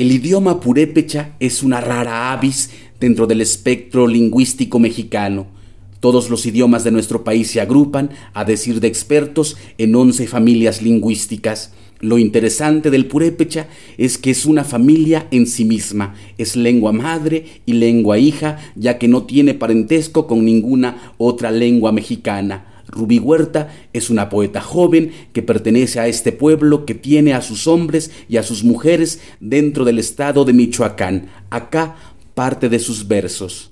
El idioma purépecha es una rara avis dentro del espectro lingüístico mexicano. Todos los idiomas de nuestro país se agrupan, a decir de expertos, en once familias lingüísticas. Lo interesante del purépecha es que es una familia en sí misma, es lengua madre y lengua hija, ya que no tiene parentesco con ninguna otra lengua mexicana. Rubí Huerta es una poeta joven que pertenece a este pueblo que tiene a sus hombres y a sus mujeres dentro del estado de Michoacán. Acá parte de sus versos.